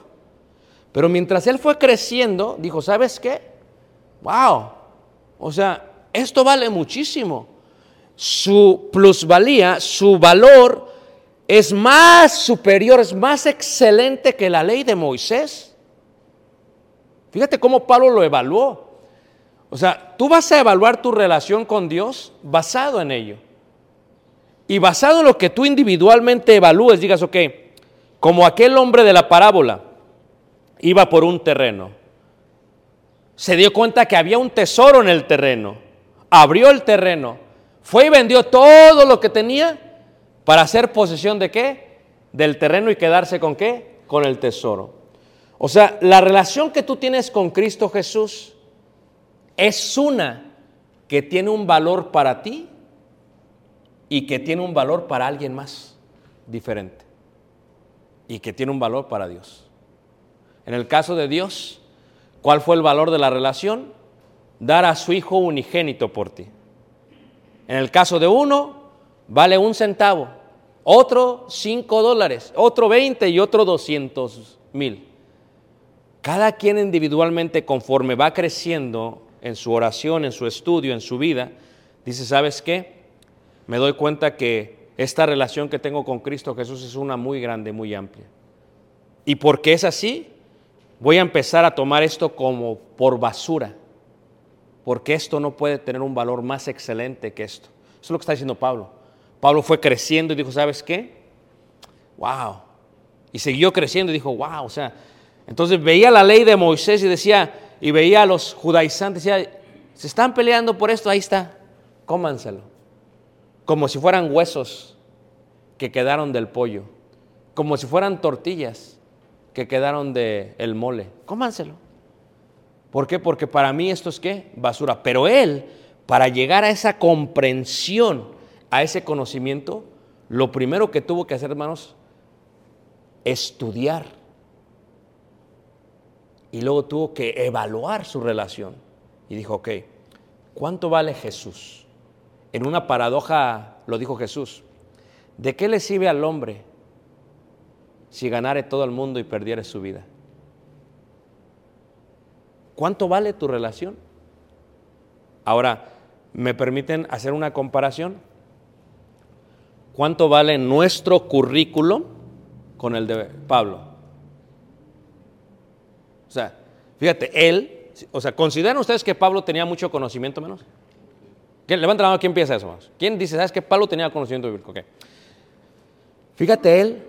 Pero mientras él fue creciendo, dijo, ¿sabes qué? ¡Wow! O sea, esto vale muchísimo. Su plusvalía, su valor es más superior, es más excelente que la ley de Moisés. Fíjate cómo Pablo lo evaluó. O sea, tú vas a evaluar tu relación con Dios basado en ello. Y basado en lo que tú individualmente evalúes, digas, ok, como aquel hombre de la parábola, iba por un terreno. Se dio cuenta que había un tesoro en el terreno. Abrió el terreno. Fue y vendió todo lo que tenía para hacer posesión de qué? Del terreno y quedarse con qué? Con el tesoro. O sea, la relación que tú tienes con Cristo Jesús es una que tiene un valor para ti y que tiene un valor para alguien más diferente. Y que tiene un valor para Dios. En el caso de Dios, ¿cuál fue el valor de la relación? Dar a su Hijo unigénito por ti. En el caso de uno, vale un centavo, otro cinco dólares, otro veinte y otro doscientos mil. Cada quien individualmente, conforme va creciendo en su oración, en su estudio, en su vida, dice, ¿sabes qué? Me doy cuenta que esta relación que tengo con Cristo Jesús es una muy grande, muy amplia. ¿Y por qué es así? voy a empezar a tomar esto como por basura, porque esto no puede tener un valor más excelente que esto. Eso es lo que está diciendo Pablo. Pablo fue creciendo y dijo, ¿sabes qué? Wow. Y siguió creciendo y dijo, wow. O sea, entonces veía la ley de Moisés y decía, y veía a los judaizantes, decía, se están peleando por esto, ahí está, cómanselo. Como si fueran huesos que quedaron del pollo, como si fueran tortillas que quedaron de el mole. Cómanselo. ¿Por qué? Porque para mí esto es qué? Basura. Pero él, para llegar a esa comprensión, a ese conocimiento, lo primero que tuvo que hacer, hermanos, estudiar. Y luego tuvo que evaluar su relación. Y dijo, ok, ¿cuánto vale Jesús? En una paradoja lo dijo Jesús. ¿De qué le sirve al hombre si ganare todo el mundo y perdiere su vida? ¿Cuánto vale tu relación? Ahora, ¿me permiten hacer una comparación? ¿Cuánto vale nuestro currículo con el de Pablo? O sea, fíjate, él, o sea, ¿consideran ustedes que Pablo tenía mucho conocimiento menos? ¿Quién, levanta la mano, ¿quién piensa eso? ¿Quién dice, sabes que Pablo tenía conocimiento bíblico? Okay. Fíjate, él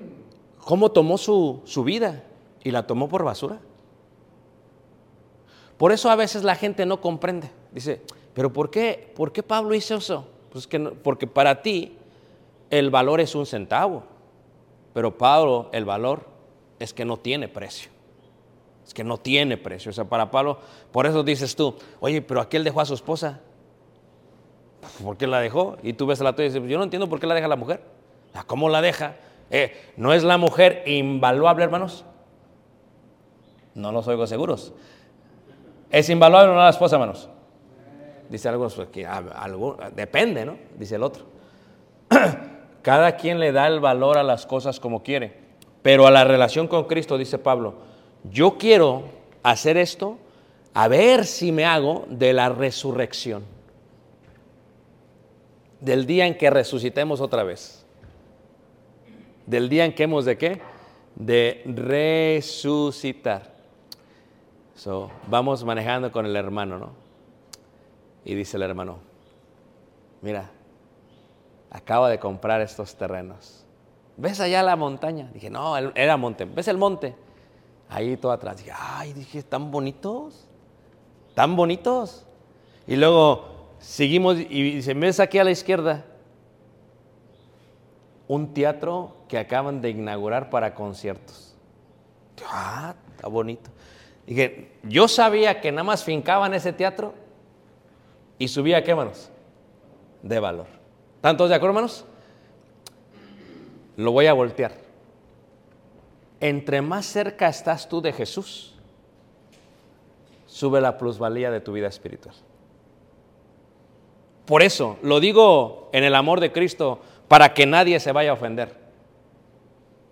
cómo tomó su, su vida y la tomó por basura. Por eso a veces la gente no comprende. Dice, pero ¿por qué, ¿por qué Pablo hizo eso? Pues que porque para ti el valor es un centavo, pero Pablo el valor es que no tiene precio. Es que no tiene precio. O sea, para Pablo, por eso dices tú, oye, pero aquel dejó a su esposa. ¿Por qué la dejó? Y tú ves a la tuya y dices, yo no entiendo por qué la deja la mujer. Ah, ¿Cómo la deja? Eh, ¿No es la mujer invaluable, hermanos? No los oigo seguros. ¿Es invaluable o no la esposa, hermanos? Dice algo, pues, que depende, ¿no? Dice el otro. Cada quien le da el valor a las cosas como quiere. Pero a la relación con Cristo, dice Pablo, yo quiero hacer esto a ver si me hago de la resurrección. Del día en que resucitemos otra vez. Del día en que hemos de qué? De resucitar. So, vamos manejando con el hermano, ¿no? Y dice el hermano, mira, acaba de comprar estos terrenos. ¿Ves allá la montaña? Dije, no, era monte. ¿Ves el monte? Ahí todo atrás. Dije, ay, dije, tan bonitos. Tan bonitos. Y luego seguimos y dice, ¿ves aquí a la izquierda? Un teatro que acaban de inaugurar para conciertos. Ah, está bonito. Dije, yo sabía que nada más fincaban ese teatro y subía, ¿qué manos? De valor. ¿Están todos de acuerdo, hermanos? Lo voy a voltear. Entre más cerca estás tú de Jesús, sube la plusvalía de tu vida espiritual. Por eso, lo digo en el amor de Cristo, para que nadie se vaya a ofender.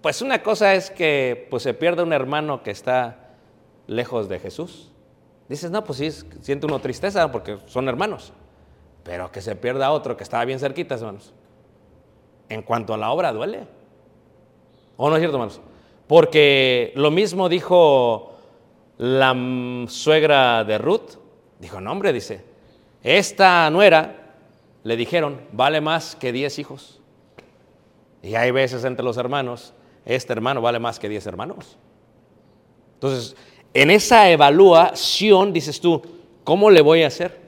Pues una cosa es que pues, se pierde un hermano que está lejos de Jesús. Dices, no, pues sí, siente uno tristeza porque son hermanos. Pero que se pierda otro que estaba bien cerquita, hermanos. En cuanto a la obra, duele. ¿O no es cierto, hermanos? Porque lo mismo dijo la suegra de Ruth. Dijo, no, hombre, dice, esta nuera, le dijeron, vale más que diez hijos. Y hay veces entre los hermanos, este hermano vale más que diez hermanos. Entonces, en esa evaluación dices tú, ¿cómo le voy a hacer?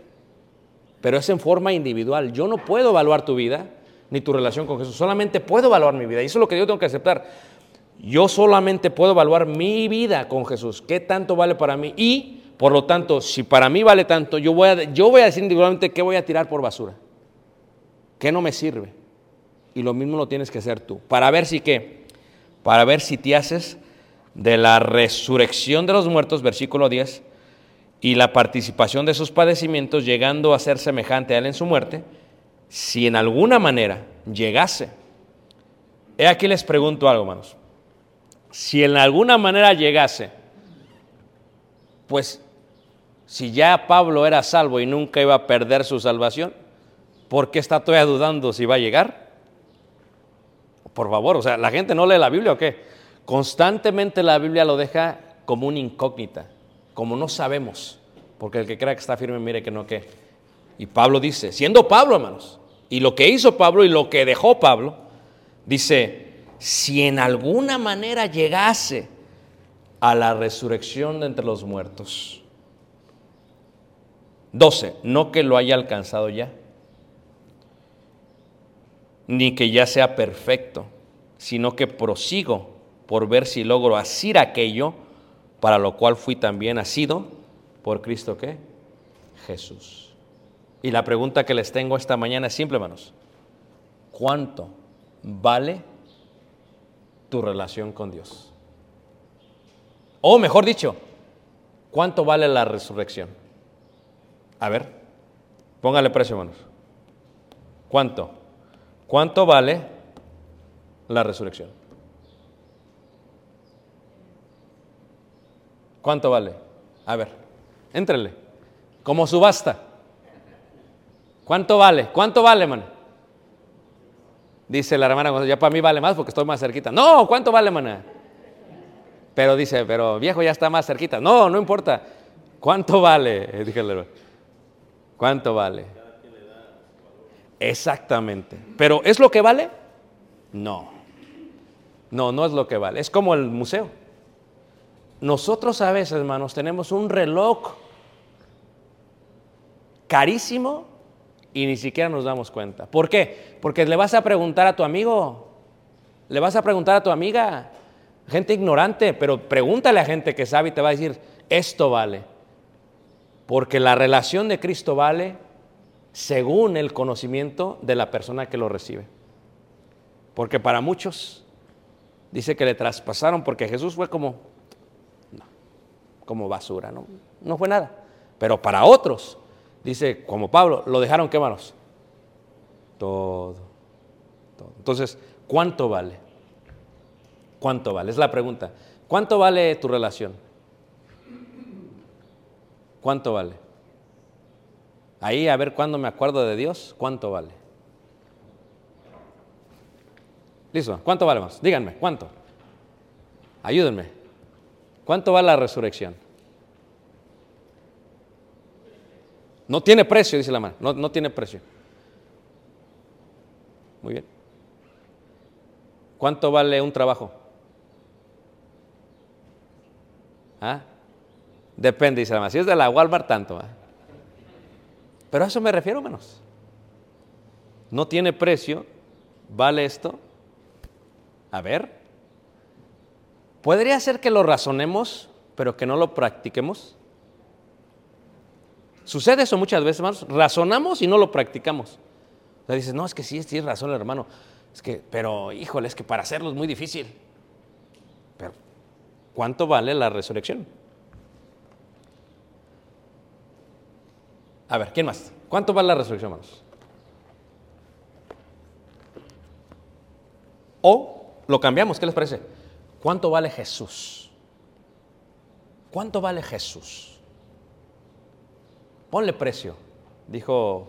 Pero es en forma individual. Yo no puedo evaluar tu vida ni tu relación con Jesús. Solamente puedo evaluar mi vida. Y eso es lo que yo tengo que aceptar. Yo solamente puedo evaluar mi vida con Jesús. ¿Qué tanto vale para mí? Y, por lo tanto, si para mí vale tanto, yo voy a, yo voy a decir individualmente qué voy a tirar por basura. ¿Qué no me sirve? Y lo mismo lo tienes que hacer tú. Para ver si qué. Para ver si te haces de la resurrección de los muertos, versículo 10, y la participación de sus padecimientos, llegando a ser semejante a él en su muerte, si en alguna manera llegase. He aquí les pregunto algo, hermanos. Si en alguna manera llegase, pues si ya Pablo era salvo y nunca iba a perder su salvación, ¿por qué está todavía dudando si va a llegar? Por favor, o sea, ¿la gente no lee la Biblia o qué? Constantemente la Biblia lo deja como una incógnita, como no sabemos, porque el que crea que está firme, mire que no que. Y Pablo dice, siendo Pablo, hermanos, y lo que hizo Pablo y lo que dejó Pablo, dice, si en alguna manera llegase a la resurrección de entre los muertos. 12. No que lo haya alcanzado ya, ni que ya sea perfecto, sino que prosigo por ver si logro asir aquello para lo cual fui también asido por Cristo qué? Jesús. Y la pregunta que les tengo esta mañana es simple, hermanos. ¿Cuánto vale tu relación con Dios? O mejor dicho, ¿cuánto vale la resurrección? A ver, póngale precio, hermanos. ¿Cuánto? ¿Cuánto vale la resurrección? ¿Cuánto vale? A ver, éntrele. Como subasta. ¿Cuánto vale? ¿Cuánto vale, man? Dice la hermana, ya para mí vale más porque estoy más cerquita. No, ¿cuánto vale, mana? Pero dice, pero viejo ya está más cerquita. No, no importa. ¿Cuánto vale? Dije, ¿cuánto vale? Exactamente. ¿Pero es lo que vale? No. No, no es lo que vale. Es como el museo. Nosotros a veces, hermanos, tenemos un reloj carísimo y ni siquiera nos damos cuenta. ¿Por qué? Porque le vas a preguntar a tu amigo, le vas a preguntar a tu amiga, Gente ignorante, pero pregúntale a gente que sabe y te va a decir, esto vale. Porque la relación de Cristo vale según el conocimiento de la persona que lo recibe. Porque para muchos dice que le traspasaron porque Jesús fue como, no, como basura, ¿no? No fue nada. Pero para otros, dice como Pablo, lo dejaron qué manos? Todo, todo. Entonces, ¿cuánto vale? ¿Cuánto vale? Es la pregunta. ¿Cuánto vale tu relación? ¿Cuánto vale? Ahí a ver cuándo me acuerdo de Dios, ¿cuánto vale? Listo, ¿cuánto vale más? Díganme, ¿cuánto? Ayúdenme. ¿Cuánto vale la resurrección? No tiene precio, dice la mano. No, no tiene precio. Muy bien. ¿Cuánto vale un trabajo? ¿Ah? Depende, dice la mano. Si es de la Walmart, tanto. ¿ah? Pero a eso me refiero, menos. No tiene precio. ¿Vale esto? A ver. ¿Podría ser que lo razonemos, pero que no lo practiquemos? Sucede eso muchas veces, hermanos. Razonamos y no lo practicamos. O sea, dices, no, es que sí, tienes razón, hermano. Es que, pero, híjole, es que para hacerlo es muy difícil. Pero, ¿cuánto vale la resurrección? A ver, ¿quién más? ¿Cuánto vale la resurrección, hermanos? O lo cambiamos, ¿qué les parece? ¿Cuánto vale Jesús? ¿Cuánto vale Jesús? Ponle precio, dijo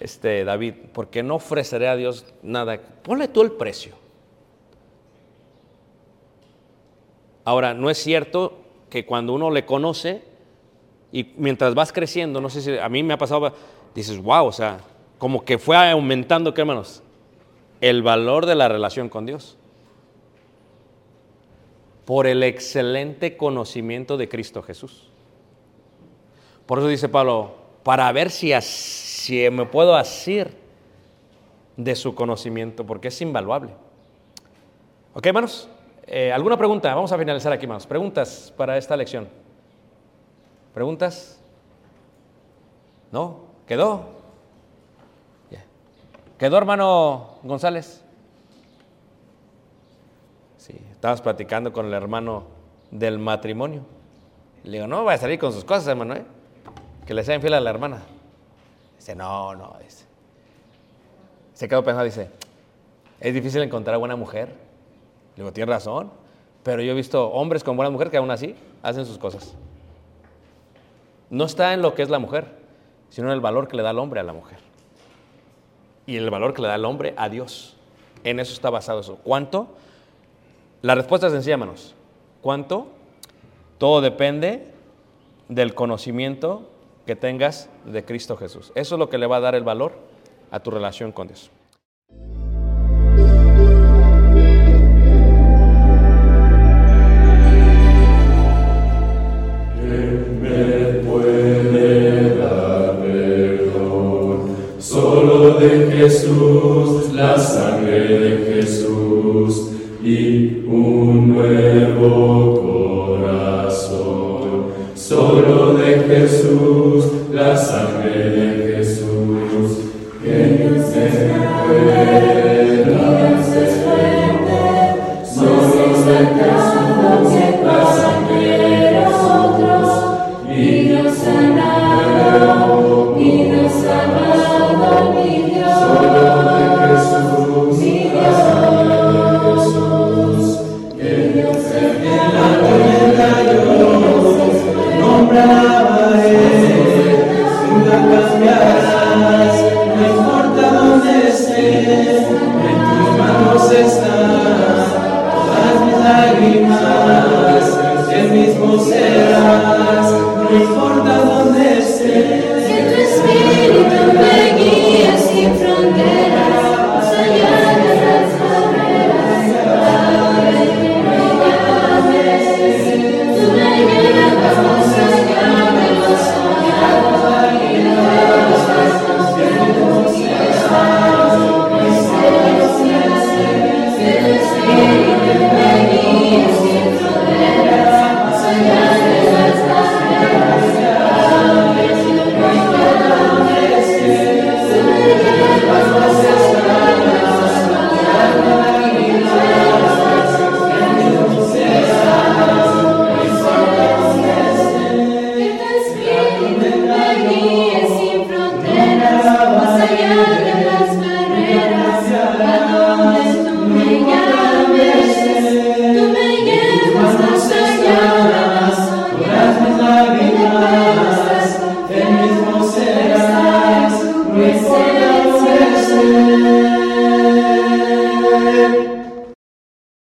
este David, porque no ofreceré a Dios nada. Ponle tú el precio. Ahora, no es cierto que cuando uno le conoce y mientras vas creciendo, no sé si a mí me ha pasado, dices, wow, o sea, como que fue aumentando, ¿qué hermanos? El valor de la relación con Dios. Por el excelente conocimiento de Cristo Jesús. Por eso dice Pablo, para ver si, si me puedo asir de su conocimiento, porque es invaluable. ¿Ok, hermanos? Eh, ¿Alguna pregunta? Vamos a finalizar aquí, hermanos. Preguntas para esta lección. ¿Preguntas? ¿No? ¿Quedó? ¿Quedó, hermano González? Sí, estabas platicando con el hermano del matrimonio. Le digo, no, va a salir con sus cosas, hermano, ¿eh? Que le sea infiel a la hermana. Dice, no, no, dice. Se quedó pensando, dice, es difícil encontrar buena mujer. Le digo, tienes razón, pero yo he visto hombres con buenas mujeres que aún así hacen sus cosas. No está en lo que es la mujer, sino en el valor que le da el hombre a la mujer. Y el valor que le da el hombre a Dios. En eso está basado eso. ¿Cuánto? La respuesta es sencilla, hermanos. ¿Cuánto? Todo depende del conocimiento que tengas de Cristo Jesús. Eso es lo que le va a dar el valor a tu relación con Dios. Jesús, la sangre de Jesús y un nuevo de Jesús, la sangre de Jesús. Que Dios es Solo de Jesús,